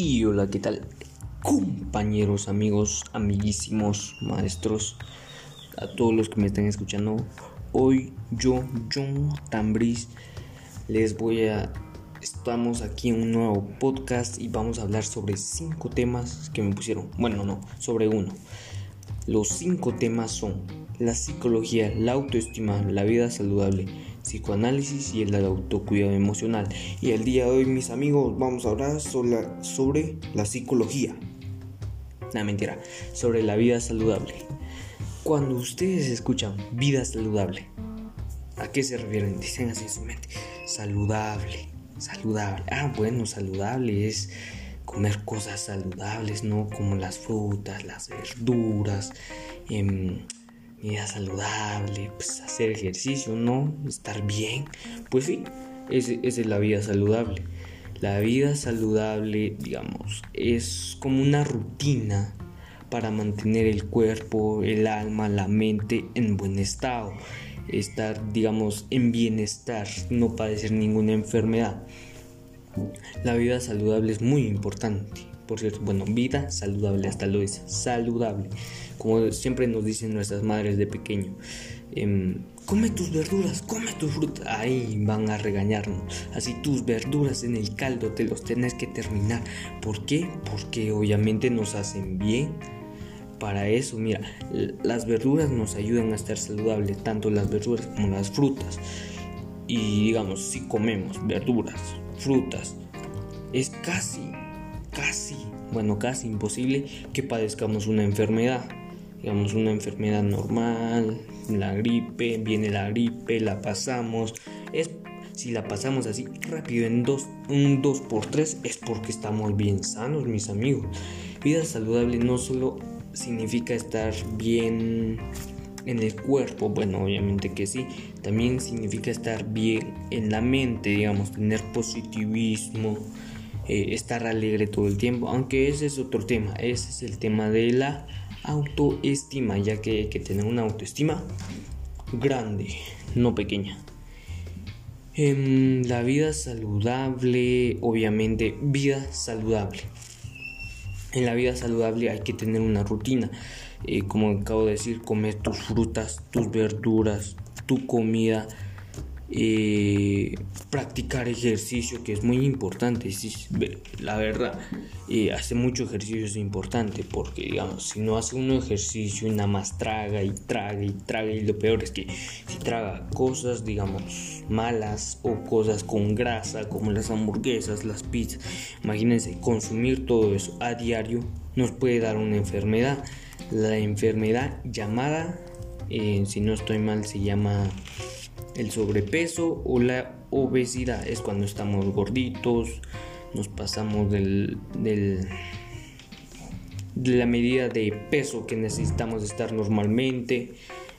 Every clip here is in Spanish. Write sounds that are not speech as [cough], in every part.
Y hola, ¿qué tal? Compañeros, amigos, amiguísimos, maestros, a todos los que me están escuchando. Hoy yo, John Tambris, les voy a... Estamos aquí en un nuevo podcast y vamos a hablar sobre cinco temas que me pusieron. Bueno, no, sobre uno. Los cinco temas son la psicología, la autoestima, la vida saludable, psicoanálisis y el autocuidado emocional. Y el día de hoy, mis amigos, vamos a hablar sobre la, psicología. La mentira, sobre la vida saludable. Cuando ustedes escuchan vida saludable, ¿a qué se refieren? Dicen así en su mente, saludable, saludable. Ah, bueno, saludable es comer cosas saludables, ¿no? Como las frutas, las verduras, eh, vida saludable, pues hacer ejercicio, ¿no? Estar bien. Pues sí, esa es la vida saludable. La vida saludable, digamos, es como una rutina para mantener el cuerpo, el alma, la mente en buen estado. Estar, digamos, en bienestar, no padecer ninguna enfermedad. La vida saludable es muy importante. Por cierto, bueno, vida saludable, hasta lo es, saludable. Como siempre nos dicen nuestras madres de pequeño. Em, come tus verduras, come tus frutas. Ahí van a regañarnos. Así tus verduras en el caldo te los tenés que terminar. ¿Por qué? Porque obviamente nos hacen bien. Para eso, mira, las verduras nos ayudan a estar saludables, tanto las verduras como las frutas. Y digamos, si comemos verduras, frutas, es casi casi, bueno, casi imposible que padezcamos una enfermedad. Digamos, una enfermedad normal, la gripe, viene la gripe, la pasamos. Es, si la pasamos así rápido en dos, un 2 por 3 es porque estamos bien sanos, mis amigos. Vida saludable no solo significa estar bien en el cuerpo, bueno, obviamente que sí, también significa estar bien en la mente, digamos, tener positivismo, eh, estar alegre todo el tiempo, aunque ese es otro tema, ese es el tema de la autoestima, ya que hay que tener una autoestima grande, no pequeña. En la vida saludable, obviamente, vida saludable. En la vida saludable hay que tener una rutina. Eh, como acabo de decir, comer tus frutas, tus verduras, tu comida eh, practicar ejercicio que es muy importante la verdad eh, hace mucho ejercicio es importante porque digamos si no hace uno ejercicio nada más traga y traga y traga y lo peor es que si traga cosas digamos malas o cosas con grasa como las hamburguesas las pizzas imagínense consumir todo eso a diario nos puede dar una enfermedad. La enfermedad llamada eh, si no estoy mal se llama el sobrepeso o la obesidad es cuando estamos gorditos, nos pasamos del, de la medida de peso que necesitamos estar normalmente.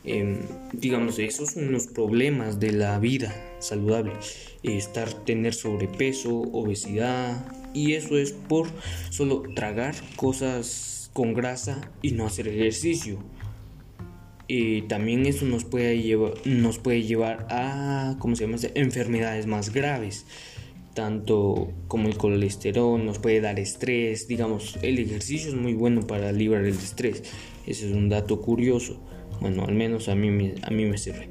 Em, digamos, esos son los problemas de la vida saludable. Estar, tener sobrepeso, obesidad. Y eso es por solo tragar cosas con grasa y no hacer ejercicio también eso nos puede, llevar, nos puede llevar a ¿cómo se llama? enfermedades más graves tanto como el colesterol nos puede dar estrés digamos el ejercicio es muy bueno para librar el estrés ese es un dato curioso bueno al menos a mí a mí me sirve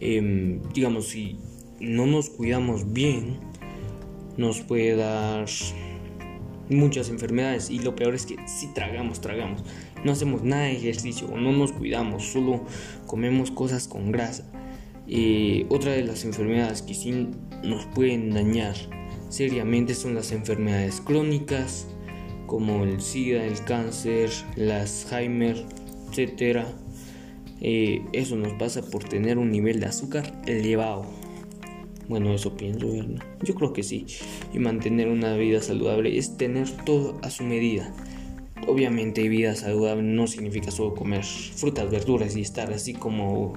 em, digamos si no nos cuidamos bien nos puede dar muchas enfermedades y lo peor es que si tragamos, tragamos, no hacemos nada de ejercicio o no nos cuidamos, solo comemos cosas con grasa. Otra de las enfermedades que sí nos pueden dañar seriamente son las enfermedades crónicas como el SIDA, el cáncer, el Alzheimer, etc. Eh, eso nos pasa por tener un nivel de azúcar elevado. Bueno, eso pienso, ¿verdad? Yo creo que sí. Y mantener una vida saludable es tener todo a su medida. Obviamente vida saludable no significa solo comer frutas, verduras y estar así como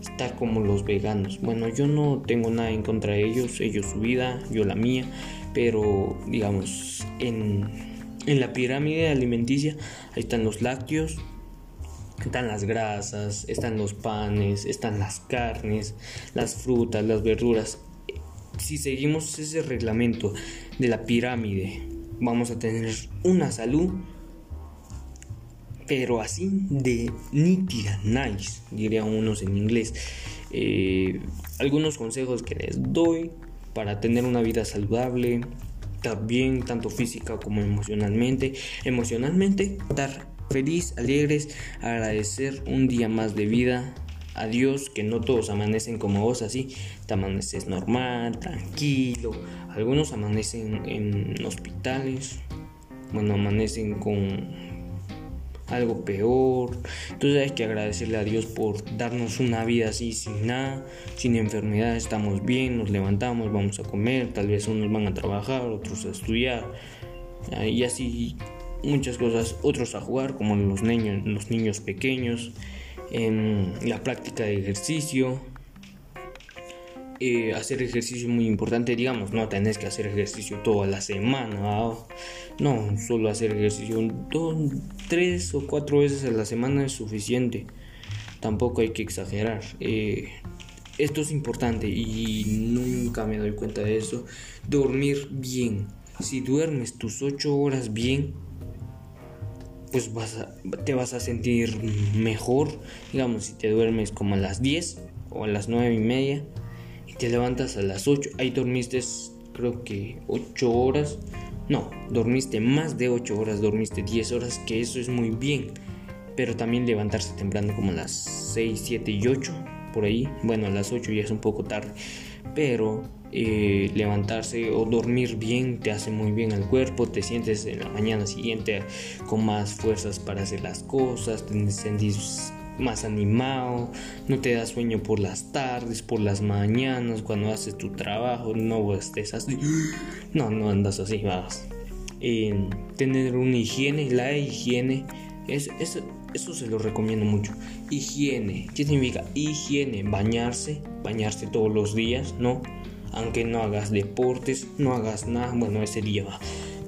estar como los veganos. Bueno, yo no tengo nada en contra de ellos, ellos su vida, yo la mía, pero digamos en, en la pirámide alimenticia ahí están los lácteos, están las grasas, están los panes, están las carnes, las frutas, las verduras. Si seguimos ese reglamento de la pirámide vamos a tener una salud, pero así de nítida, nice, dirían unos en inglés. Eh, algunos consejos que les doy para tener una vida saludable, también tanto física como emocionalmente. Emocionalmente, estar feliz, alegres, agradecer un día más de vida, a Dios, que no todos amanecen como vos así, te amaneces normal, tranquilo, algunos amanecen en hospitales, bueno, amanecen con algo peor. Entonces hay que agradecerle a Dios por darnos una vida así sin nada, sin enfermedad, estamos bien, nos levantamos, vamos a comer, tal vez unos van a trabajar, otros a estudiar y así muchas cosas, otros a jugar como los niños, los niños pequeños en la práctica de ejercicio. Eh, hacer ejercicio es muy importante, digamos, no tenés que hacer ejercicio toda la semana, no, solo hacer ejercicio dos, tres o cuatro veces a la semana es suficiente, tampoco hay que exagerar. Eh, esto es importante y nunca me doy cuenta de eso. Dormir bien. Si duermes tus ocho horas bien, pues vas te vas a sentir mejor. Digamos, si te duermes como a las 10 o a las 9 y media y te levantas a las 8, ahí dormiste creo que 8 horas. No, dormiste más de 8 horas, dormiste 10 horas, que eso es muy bien. Pero también levantarse temprano como a las 6, 7 y 8, por ahí. Bueno, a las 8 ya es un poco tarde. Pero eh, levantarse o dormir bien te hace muy bien al cuerpo, te sientes en la mañana siguiente con más fuerzas para hacer las cosas, te sientes más animado, no te da sueño por las tardes, por las mañanas, cuando haces tu trabajo, no estés así, no, no andas así, vas. tener una higiene, la higiene, es, es, eso se lo recomiendo mucho. Higiene, ¿qué significa? Higiene, bañarse, bañarse todos los días, ¿no? aunque no hagas deportes, no hagas nada, bueno, ese día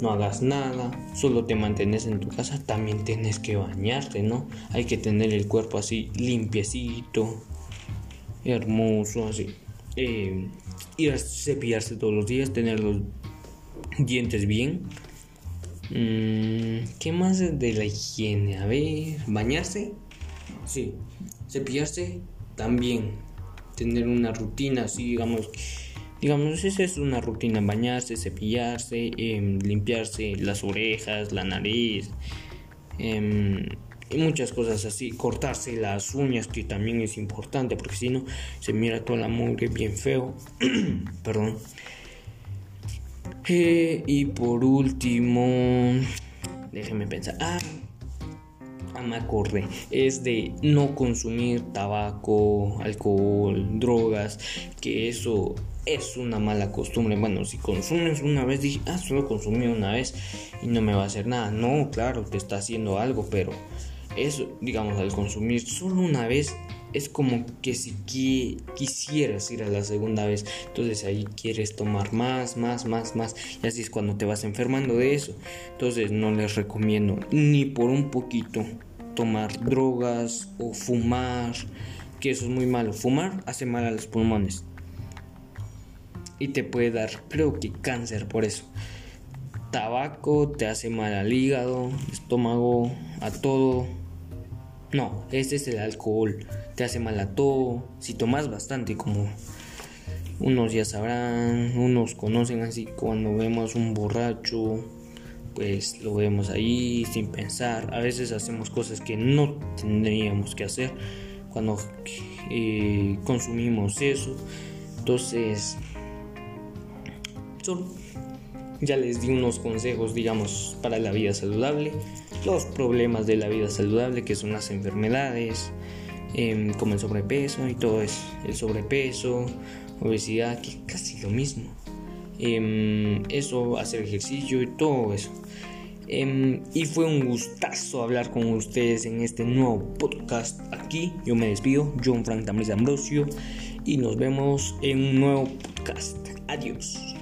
no hagas nada, solo te mantienes en tu casa, también tienes que bañarte, ¿no? Hay que tener el cuerpo así limpiecito, hermoso, así. Eh, ir a cepillarse todos los días, tener los dientes bien. Mm, ¿Qué más de la higiene? A ver, bañarse, sí, cepillarse también, tener una rutina así, digamos Digamos, esa es una rutina, bañarse, cepillarse, em, limpiarse las orejas, la nariz, em, y muchas cosas así, cortarse las uñas, que también es importante, porque si no, se mira toda la mugre bien feo. [clears throat] Perdón. Eh, y por último, déjenme pensar. Ah, ah, me acordé. Es de no consumir tabaco, alcohol, drogas, que eso es una mala costumbre. Bueno, si consumes una vez, dije, ah, solo consumí una vez y no me va a hacer nada. No, claro, te está haciendo algo, pero eso, digamos, al consumir solo una vez, es como que si quisieras ir a la segunda vez, entonces ahí quieres tomar más, más, más, más, y así es cuando te vas enfermando de eso. Entonces no les recomiendo ni por un poquito tomar drogas o fumar, que eso es muy malo. Fumar hace mal a los pulmones y te puede dar, creo que cáncer por eso. Tabaco te hace mal al hígado, estómago, a todo. No, este es el alcohol, te hace mal a todo. Si tomas bastante, como unos ya sabrán, unos conocen así cuando vemos un borracho, pues lo vemos ahí sin pensar. A veces hacemos cosas que no tendríamos que hacer cuando eh, consumimos eso. Entonces, ya les di unos consejos, digamos, para la vida saludable, los problemas de la vida saludable, que son las enfermedades, em, como el sobrepeso y todo eso, el sobrepeso, obesidad, que casi lo mismo. Em, eso, hacer ejercicio y todo eso. Em, y fue un gustazo hablar con ustedes en este nuevo podcast aquí. Yo me despido, John Frank Tamés Ambrosio, y nos vemos en un nuevo podcast. Adiós.